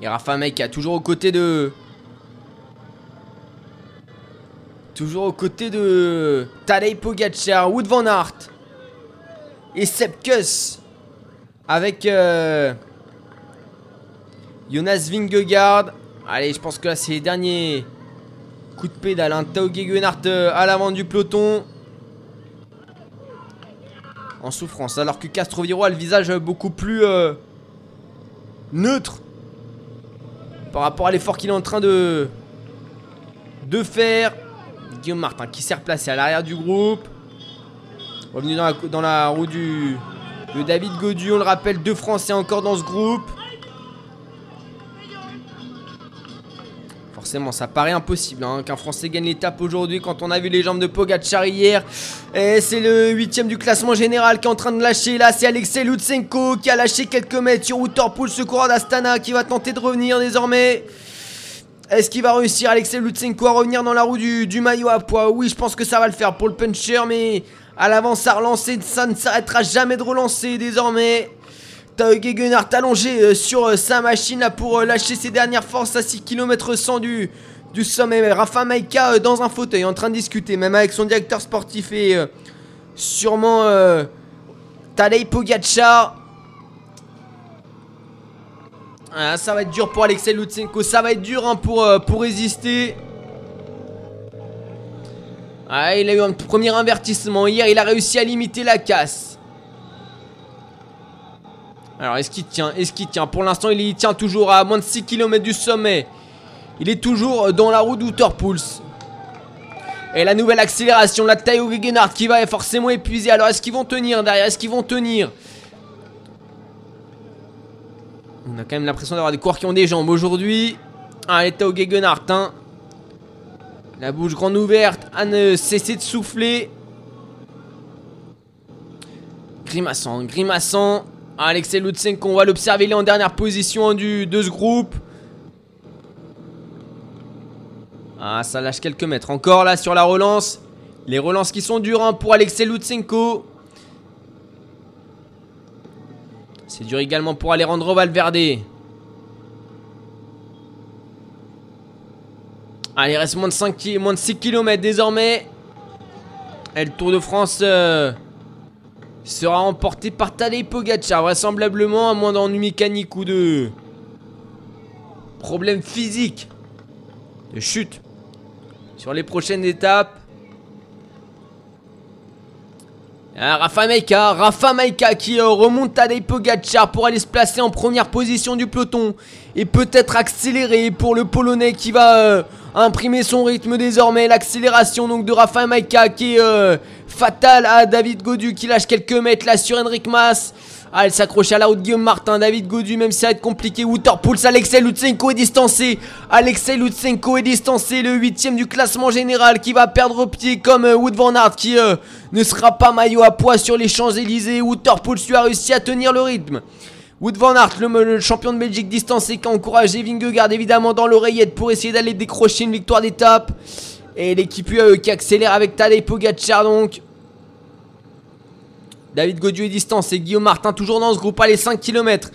Et Rafa a toujours aux côtés de Toujours aux côtés de Tadej Pogacar, Wood Van Aert et Sepkus avec euh, Jonas Vingegaard. Allez, je pense que là c'est les derniers coups de pédale. Hein. Tao euh, à l'avant du peloton. En souffrance, alors que Castroviro a le visage beaucoup plus euh, neutre par rapport à l'effort qu'il est en train de, de faire. Guillaume Martin qui s'est replacé à l'arrière du groupe. Revenu dans la, roue du, de David Godu. On le rappelle, deux Français encore dans ce groupe. Ça paraît impossible hein, qu'un Français gagne l'étape aujourd'hui quand on a vu les jambes de Pogacar hier. Et c'est le huitième du classement général qui est en train de lâcher. Là, c'est Alexei Lutsenko qui a lâché quelques mètres sur Waterpool, ce coureur d'Astana qui va tenter de revenir désormais. Est-ce qu'il va réussir Alexei Lutsenko à revenir dans la roue du, maillot à poids? Oui, je pense que ça va le faire pour le puncher, mais à l'avant, ça a relancé, ça ne s'arrêtera jamais de relancer désormais. Tao Gegenhardt allongé euh, sur euh, sa machine pour euh, lâcher ses dernières forces à 6 km 100 du, du sommet. Rafa Maika dans un fauteuil en train de discuter, même avec son directeur sportif et sûrement Tadej Pogacar. Ah, ça va être dur pour Alexei Lutsenko. Ça va être dur hein, pour, euh, résister. Ah, il a eu un premier invertissement. Hier, il a réussi à limiter la casse. Alors, est-ce qu'il tient Est-ce qu'il tient? Pour l'instant, il, tient toujours à moins de 6 km du sommet. Il est toujours dans la roue d'Outerpulse. Et la nouvelle accélération, la Tayo Gegenhardt qui va forcément épuiser. Alors, est-ce qu'ils vont tenir derrière? Est-ce qu'ils vont tenir? On a quand même l'impression d'avoir des coureurs qui ont des jambes aujourd'hui. Allez, Tao Gegenhardt, hein. La bouche grande ouverte, à ne cesser de souffler. Grimaçant, grimaçant. Alexei Lutsenko, on va l'observer, il est en dernière position du, de ce groupe. Ah, ça lâche quelques mètres. Encore là sur la relance. Les relances qui sont dures hein, pour Alexei Lutsenko. C'est dur également pour Alejandro Valverde. Allez, il reste moins de, 5, moins de 6 km désormais. Et le Tour de France euh, sera emporté par Tadej Pogacar, vraisemblablement, à moins d'ennui mécanique ou de problèmes physiques, de chute sur les prochaines étapes. Ah, Rafa Maika, Rafa Maika qui euh, remonte à Pogacar pour aller se placer en première position du peloton et peut-être accélérer pour le Polonais qui va euh, imprimer son rythme désormais. L'accélération donc de Rafa Maika qui est euh, fatale à David Godu qui lâche quelques mètres là sur Henrik Mas. Ah, elle s'accroche à la route Guillaume Martin, David Godu, même si ça va être compliqué. Waterpools, Alexei Lutsenko est distancé. Alexei Lutsenko est distancé, le huitième du classement général qui va perdre pied comme euh, Wood Van Aert qui euh, ne sera pas maillot à poids sur les Champs-Élysées. Waterpools lui a réussi à tenir le rythme. Wood Van Aert, le, champion de Belgique distancé, qui a encouragé Vingegaard évidemment dans l'oreillette pour essayer d'aller décrocher une victoire d'étape. Et l'équipe UAE qui accélère avec Tadej Pogacar donc. David Godieu est distancé. Guillaume Martin toujours dans ce groupe. Allez, 5 km.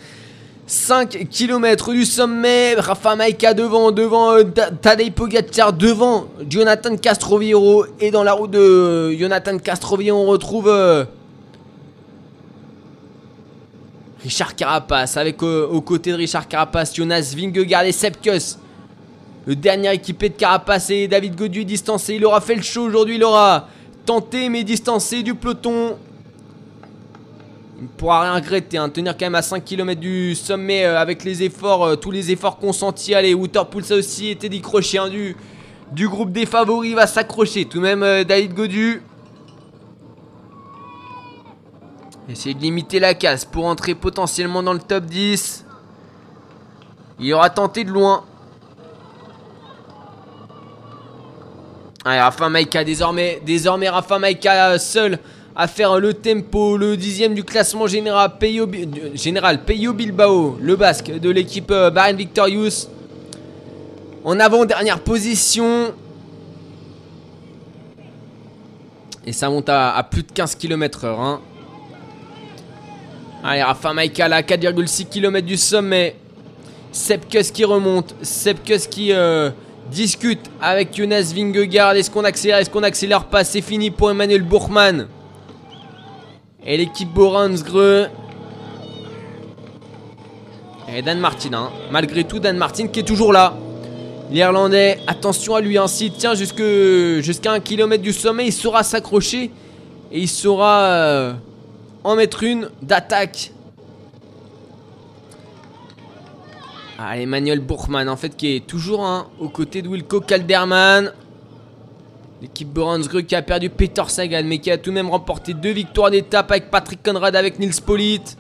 5 km du sommet. Rafa Maika devant, devant euh, Tadej Pogacar, devant Jonathan Castroviro. Et dans la roue de Jonathan Castroviro, on retrouve euh, Richard Carapace. Avec euh, aux côtés de Richard Carapace, Jonas Vingegaard et Sepkus. Le dernier équipé de Carapace et David Godieu distancé. Il aura fait le show aujourd'hui. Il aura tenté mais distancé du peloton. Il ne pourra rien regretter, hein. tenir quand même à 5 km du sommet euh, avec les efforts, euh, tous les efforts consentis. Allez, Waterpool ça aussi était décroché hein, du, du groupe des favoris, va s'accrocher. Tout de même David Godu. Essayer de limiter la casse pour entrer potentiellement dans le top 10. Il aura tenté de loin. Allez, Rafa Maika, désormais, désormais Rafa Maika seul à faire le tempo, le dixième du classement général Peyo, Peyo Bilbao, le basque de l'équipe euh, Bahrain Victorious. En avant-dernière position. Et ça monte à, plus de 15 km heure. Hein. Allez, Rafa Maika là, 4,6 km du sommet. Sepkus qui remonte. Sepkus qui euh, discute avec Jonas Vingegaard. Est-ce qu'on accélère? Est-ce qu'on accélère pas? C'est fini pour Emmanuel Bourgman. Et l'équipe Boransgreux. Et Dan Martin, hein. malgré tout, Dan Martin qui est toujours là. L'Irlandais, attention à lui, ainsi s'il tient jusqu'à un kilomètre du sommet, il saura s'accrocher et il saura euh, en mettre une d'attaque. Ah, Emmanuel Bourgman, en fait, qui est toujours hein, aux côtés de Wilco Calderman. L'équipe Boransgreux qui a perdu Peter Sagan, mais qui a tout de même remporté deux victoires d'étape avec Patrick Conrad, avec Nils Polite.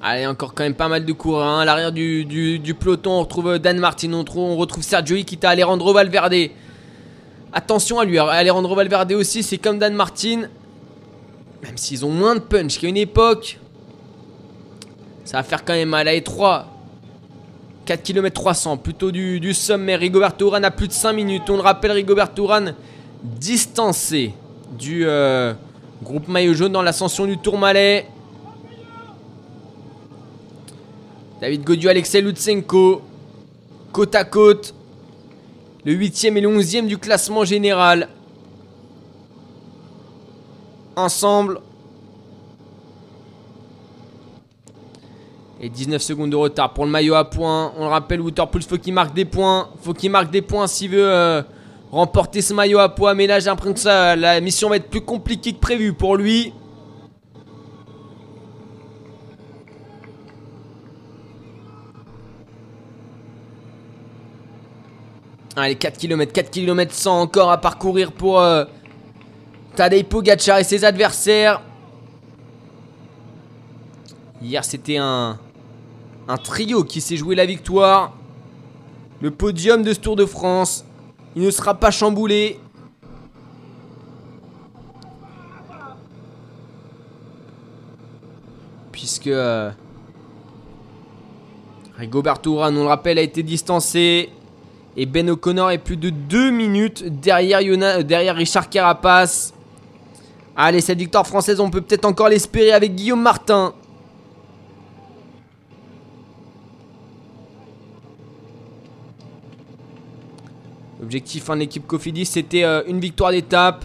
Allez, encore quand même pas mal de coureurs. Hein. À l'arrière du, peloton, on retrouve Dan Martin, on, retrouve, on retrouve Sergio Iquita, Alejandro Valverde. Attention à lui, Alejandro Valverde aussi, c'est comme Dan Martin. Même s'ils ont moins de punch qu'à une époque, ça va faire quand même mal. Allez, 3, 4 km 300, plutôt du, sommet. Rigoberto Urán a plus de 5 minutes. On le rappelle, Rigoberto Urán distancé du euh, groupe maillot jaune dans l'ascension du Tourmalet. David Godieu, Alexei Lutsenko, côte à côte. Le 8ème et le 11ème du classement général. Ensemble. Et 19 secondes de retard pour le maillot à points. On le rappelle, Waterpools, faut qu'il marque des points. Faut qu'il marque des points s'il veut euh, remporter ce maillot à poids. Mais là, j'ai l'impression que ça, la mission va être plus compliquée que prévu pour lui. Allez, 4 km, 4 km 100 encore à parcourir pour euh, Tadej Pogacar et ses adversaires. Hier, c'était un, trio qui s'est joué la victoire. Le podium de ce Tour de France. Il ne sera pas chamboulé. Puisque euh, Rigoberto Urán, on le rappelle, a été distancé. Et Ben O'Connor est plus de 2 minutes derrière, euh, Richard Carapace. Allez, cette victoire française, on peut peut-être encore l'espérer avec Guillaume Martin. L'objectif en équipe Cofidis, c'était euh, une victoire d'étape.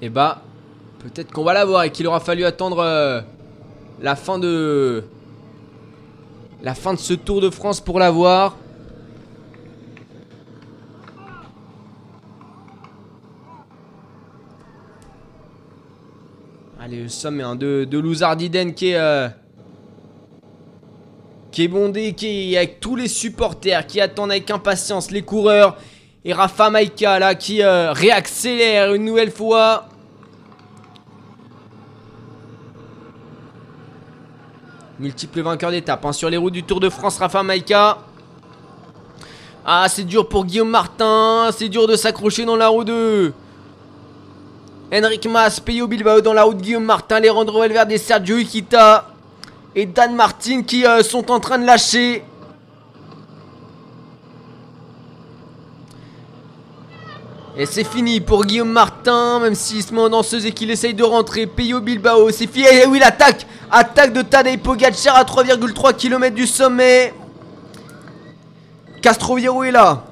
Et bah, peut-être qu'on va l'avoir et qu'il aura fallu attendre euh, la fin de la fin de ce Tour de France pour l'avoir. Allez, le sommet hein, de, de Louzardiden qui est, euh, qui est bondé, qui est avec tous les supporters qui attendent avec impatience les coureurs. Et Rafa Maika là qui euh, réaccélère une nouvelle fois. Multiple vainqueur d'étape hein, sur les routes du Tour de France, Rafa Maika. Ah, c'est dur pour Guillaume Martin. C'est dur de s'accrocher dans la roue de Henrik Mas, Peyo Bilbao dans la route de Guillaume Martin, Leandro Valverde et Sergio Ikita et Dan Martin qui euh, sont en train de lâcher. Et c'est fini pour Guillaume Martin, même s'il se met en danseuse et qu'il essaye de rentrer. Peyo Bilbao, c'est fini. Et oui, l'attaque Attaque de Tadej Pogacar à 3,3 km du sommet. Castroviro est là.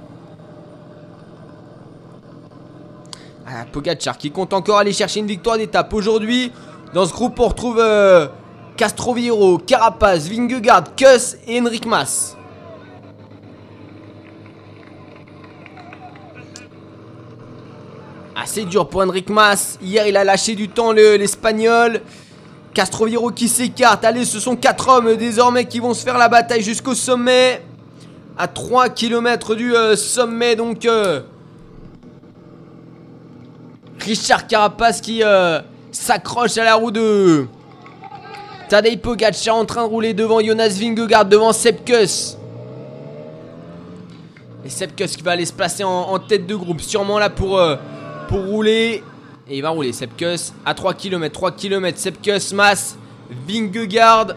Ah, Pogacar qui compte encore aller chercher une victoire d'étape aujourd'hui. Dans ce groupe, on retrouve euh, Castroviro, Carapaz, Vingegaard, Kuss et Henrik Mas. Assez dur pour Henrik Mas. Hier, il a lâché du temps l'Espagnol. Castroviro qui s'écarte. Allez, ce sont 4 hommes désormais qui vont se faire la bataille jusqu'au sommet. À 3 km du euh, sommet, donc. Euh, Richard Carapace qui euh, s'accroche à la roue de Tadej Pogacar en train de rouler devant Jonas Vingegaard, devant Sepkus. Et Sepkus qui va aller se placer en, tête de groupe, sûrement là pour, pour rouler. Et il va rouler Sepkus à 3 km, 3 km, Sepkus, Mass, Vingegaard.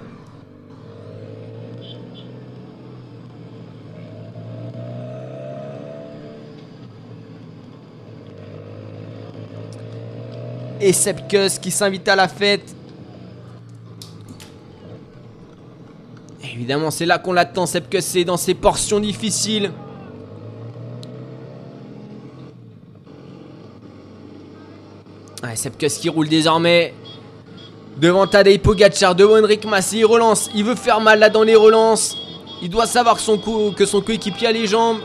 Et Sepkus qui s'invite à la fête. Évidemment, c'est là qu'on l'attend, Sepkus, c'est dans ces portions difficiles. Ouais, Sepkus qui roule désormais. Devant Tadej Pogacar, devant Henrik Massi, il relance. Il veut faire mal là dans les relances. Il doit savoir que son, que son coéquipier a les jambes.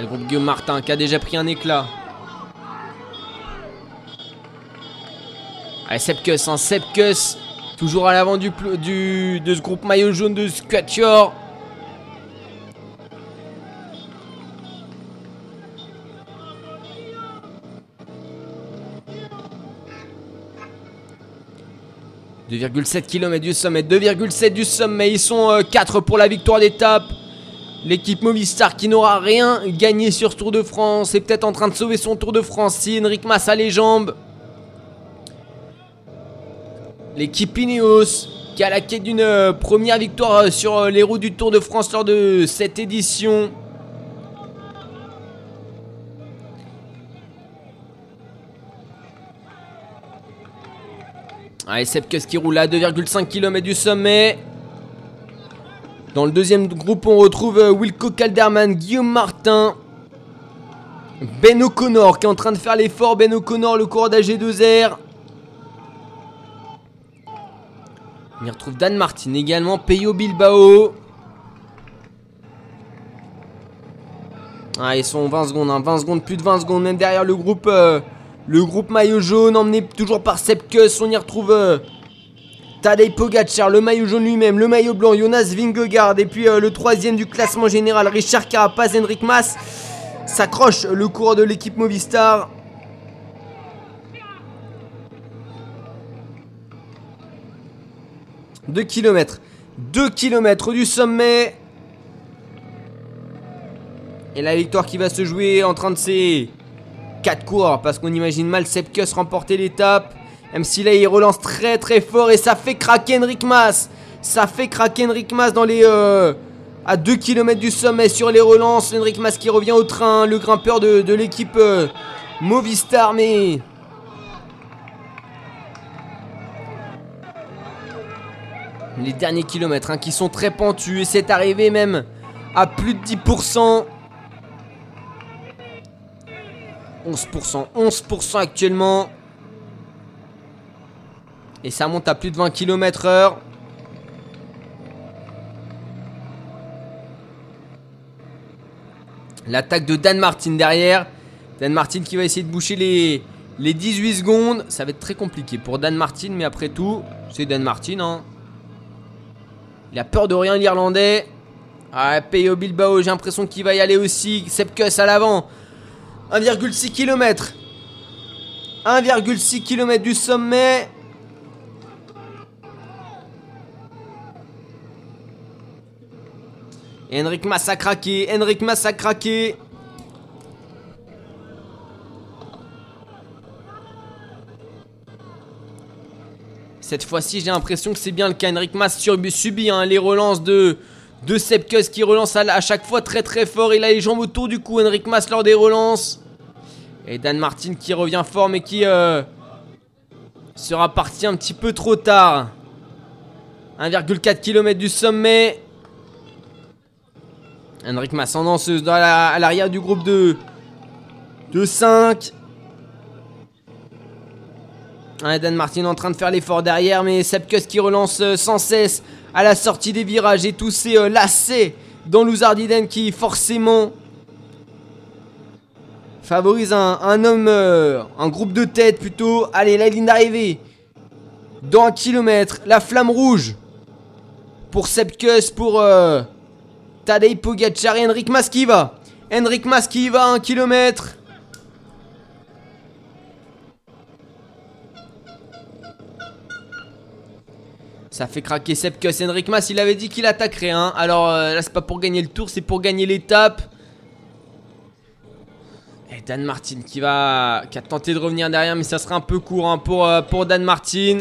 le groupe Guillaume Martin qui a déjà pris un éclat. Allez, Sepkus, hein, Sepkus. Toujours à l'avant du, de ce groupe maillot jaune de Squatchor. « 2,7 km du sommet, 2,7 du sommet, ils sont 4 euh, pour la victoire d'étape. L'équipe Movistar qui n'aura rien gagné sur ce Tour de France est peut-être en train de sauver son Tour de France si Henrik Mas a les jambes. L'équipe Ineos qui a la quête d'une euh, première victoire euh, sur euh, les roues du Tour de France lors de cette édition. Allez, Sepkus qui roule à 2,5 km du sommet. Dans le deuxième groupe, on retrouve Wilco Calderman, Guillaume Martin, Ben O'Connor qui est en train de faire l'effort. Ben O'Connor, le coureur d'AG2R. On y retrouve Dan Martin également, Peyo Bilbao. Ah, ils sont 20 secondes, 20 hein. secondes, plus de 20 secondes, même derrière le groupe, euh, le groupe maillot jaune, emmené toujours par Sepkus. On y retrouve euh, Tadej Pogacar, le maillot jaune lui-même, le maillot blanc, Jonas Vingegaard, et puis euh, le troisième du classement général, Richard Carapaz, Henrik Mas, s'accroche le coureur de l'équipe Movistar. Deux kilomètres. 2 km du sommet. Et la victoire qui va se jouer entre un de ces 4 coureurs. Parce qu'on imagine mal Sepkus remporter l'étape. Même si là il relance très très fort et ça fait craquer Enric Mas. Ça fait craquer Enric Mas dans les... Euh, à 2 km du sommet sur les relances. Enric Mas qui revient au train. Le grimpeur de, l'équipe euh, Movistar. Mais... Les derniers kilomètres hein, qui sont très pentus. Et c'est arrivé même à plus de 10%. 11%. 11% actuellement. Et ça monte à plus de 20 km heure. L'attaque de Dan Martin derrière. Dan Martin qui va essayer de boucher les, les 18 secondes. Ça va être très compliqué pour Dan Martin, mais après tout, c'est Dan Martin. Hein. Il a peur de rien, l'Irlandais. Ah, Peyo Bilbao, j'ai l'impression qu'il va y aller aussi. Sepkus à l'avant. 1,6 km. 1,6 km du sommet. Henrik Mas a craqué. Henrik Mas Cette fois-ci, j'ai l'impression que c'est bien le cas. Henrik Mas subit hein, les relances de, de qui relance à, chaque fois très très fort. Il a les jambes autour du cou. Henrik Mas lors des relances. Et Dan Martin qui revient fort mais qui euh, sera parti un petit peu trop tard. 1,4 km du sommet. Henrik Massendanceuse à l'arrière du groupe de, de 5. Dan Martin en train de faire l'effort derrière, mais Sepkus qui relance euh, sans cesse à la sortie des virages et tous ces euh, lacets dans Louzardiden qui forcément favorise un, homme, euh, un groupe de tête plutôt. Allez, la ligne d'arrivée. Dans un kilomètre, la flamme rouge pour Sepkus, pour Tadej Pogacar et Henrik Mas qui va. Henrik Mas qui va Ça fait craquer Sepkus. Henrik Mas, il avait dit qu'il attaquerait. Hein. Alors euh, là, c'est pas pour gagner le tour, c'est pour gagner l'étape. Et Dan Martin qui va qui a tenté de revenir derrière, mais ça sera un peu court hein, pour, euh, pour Dan Martin.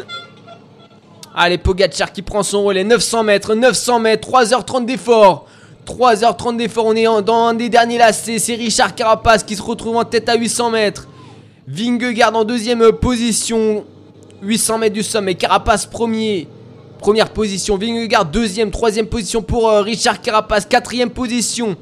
Allez, Pogacar qui prend son relais. 900 mètres, 900 mètres, 3h30 d'effort. 3h30 d'effort, on est dans un des derniers là. C'est Richard Carapace qui se retrouve en tête à 800 mètres. Vingegaard en deuxième position. 800 mètres du sommet. Carapace premier. Première position. Vingegaard deuxième. Troisième position pour euh, Richard Carapace. Quatrième position.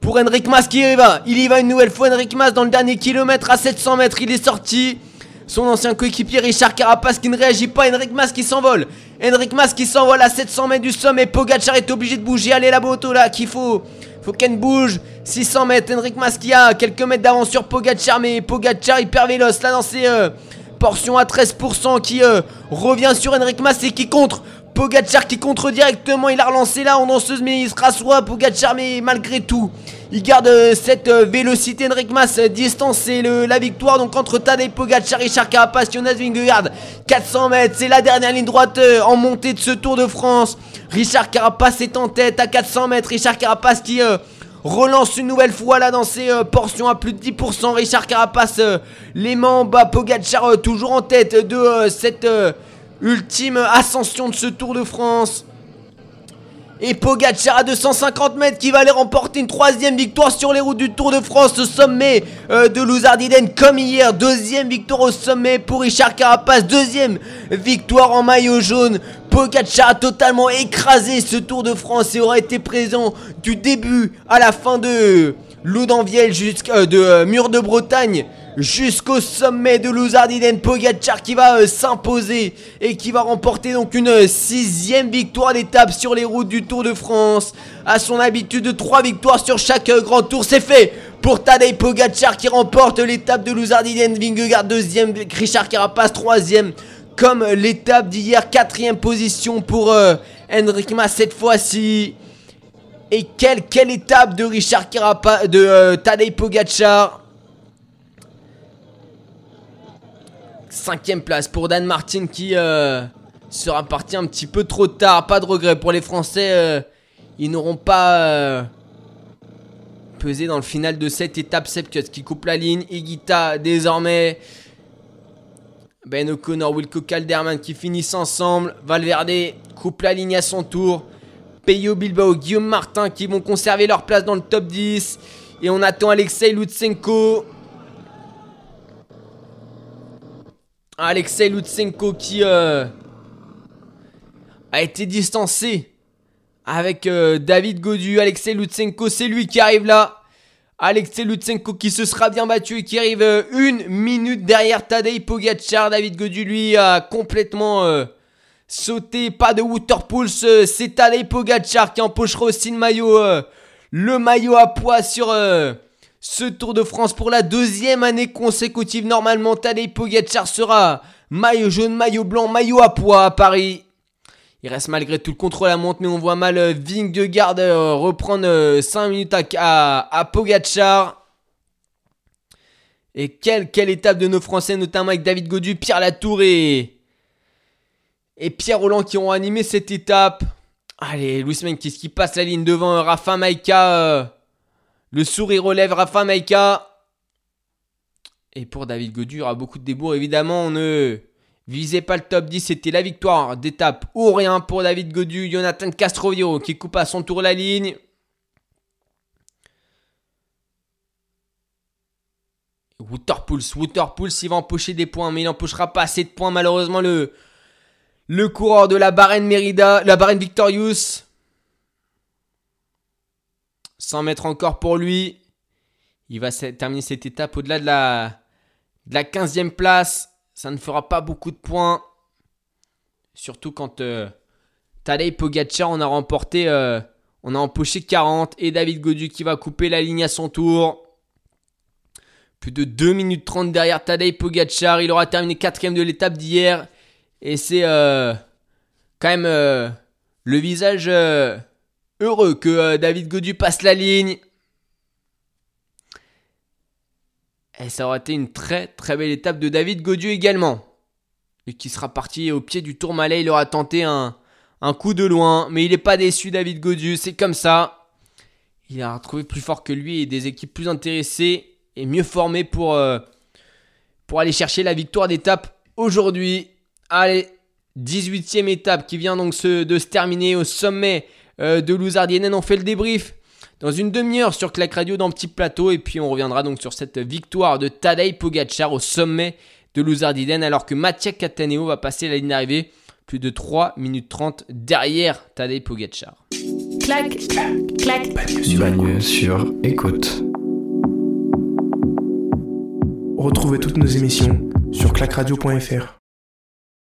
Pour Henrik Mas qui va. Il y va une nouvelle fois. Henrik Mas dans le dernier kilomètre à 700 mètres. Il est sorti. Son ancien coéquipier Richard Carapace qui ne réagit pas. Henrik Mas qui s'envole. Henrik Mas qui s'envole à 700 mètres du sommet. Pogacar est obligé de bouger. Allez, la moto là qu'il faut. Faut qu'elle bouge. 600 mètres. Henrik Mas qui a quelques mètres d'avance sur Pogacar. Mais Pogacar hyper véloce là dans ses euh, portions à 13% qui euh, revient sur Henrik Mas et qui contre. Pogacar qui contre directement. Il a relancé là en danseuse mais il se rassoit. Pogacar mais malgré tout. Il garde euh, cette euh, vélocité Enric Mas distance c'est la victoire donc entre Tadej Pogacar, Richard Carapace, Jonas Vingegaard 400 mètres c'est la dernière ligne droite en montée de ce Tour de France Richard Carapace est en tête à 400 mètres Richard Carapace qui relance une nouvelle fois là dans ses portions à plus de 10% Richard Carapace les membres Pogacar toujours en tête de cette ultime ascension de ce Tour de France et Pogacar à 250 mètres qui va aller remporter une troisième victoire sur les routes du Tour de France au sommet euh, de Louzardiden comme hier. Deuxième victoire au sommet pour Richard Carapace. Deuxième victoire en maillot jaune. Pogacar a totalement écrasé ce Tour de France et aura été présent du début à la fin de Loudanviel jusqu'à euh, de euh, Mur de Bretagne jusqu'au sommet de Louzardiden Pogacar qui va euh, s'imposer et qui va remporter donc une euh, sixième victoire d'étape sur les routes du Tour de France. À son habitude de trois victoires sur chaque euh, grand tour, c'est fait pour Tadej Pogacar qui remporte l'étape de Louzardiden, Vingegaard deuxième, Richard Carapace troisième. Comme l'étape d'hier, quatrième position pour Henrik Mas cette fois-ci. Et quelle, quelle étape de Richard Carapace, de Tadej Pogacar Cinquième place pour Dan Martin qui euh, sera parti un petit peu trop tard. Pas de regret pour les Français. Euh, ils n'auront pas euh, pesé dans le final de cette étape. Sepkus qui coupe la ligne. Igita désormais. Ben O'Connor, Wilco Calderman qui finissent ensemble. Valverde coupe la ligne à son tour. Peyo Bilbao, Guillaume Martin qui vont conserver leur place dans le top 10. Et on attend Alexei Lutsenko Alexei Lutsenko qui euh, a été distancé avec euh, David Godu. Alexei Lutsenko, c'est lui qui arrive là. Alexei Lutsenko qui se sera bien battu et qui arrive euh, une minute derrière Tadej Pogacar. David Godu, lui, a complètement sauté. Pas de Waterpulse. C'est Tadej Pogacar qui empochera aussi le maillot. le maillot à poids sur ce Tour de France pour la deuxième année consécutive. Normalement, Tadej Pogacar sera maillot jaune, maillot blanc, maillot à poids à Paris. Il reste malgré tout le contrôle à montre, mais on voit mal euh, Vingegaard euh, reprendre 5 euh, minutes à, à. Et quelle, quelle étape de nos Français, notamment avec David Godu, Pierre Latour et, et Pierre Roland qui ont animé cette étape. Allez, Louis Menkis qui passe la ligne devant Rafa Maika. Le sourire relève Rafa Maika. Et pour David Godu, il y aura beaucoup de débours. Évidemment, on ne visait pas le top 10. C'était la victoire d'étape ou rien pour David Godu. Jonathan Castroviro qui coupe à son tour la ligne. Waterpulse, Waterpulse, il va empocher des points, mais il n'empochera pas assez de points. Malheureusement, le, coureur de la Barène Merida, la Barène Victorious, 100 mètres encore pour lui. Il va terminer cette étape au-delà de la, de la 15e place. Ça ne fera pas beaucoup de points. Surtout quand euh, Tadej Pogacar, on a remporté, euh, on a empoché 40. Et David Godu qui va couper la ligne à son tour. Plus de 2 minutes 30 derrière Tadej Pogacar. Il aura terminé quatrième de l'étape d'hier. Et c'est euh, quand même le visage heureux que euh, David Godu passe la ligne. Et ça aurait été une très très belle étape de David Godu également. Et qui sera parti au pied du Tourmalet. Il aura tenté un, coup de loin. Mais il n'est pas déçu, David Godu. C'est comme ça. Il a retrouvé plus fort que lui et des équipes plus intéressées et mieux formées pour, euh, pour aller chercher la victoire d'étape aujourd'hui. Allez, 18e étape qui vient donc de se terminer au sommet euh, de Louzardienen. On fait le débrief dans une demi-heure sur Clac Radio dans Petit Plateau. Et puis on reviendra donc sur cette victoire de Tadej Pogacar au sommet de Louzardiden alors que Mattia Cataneo va passer la ligne d'arrivée plus de 3 minutes 30 derrière Tadej Pogacar. Clac, clac, Bagneux sur écoute. Retrouvez toutes nos émissions sur clacradio.fr.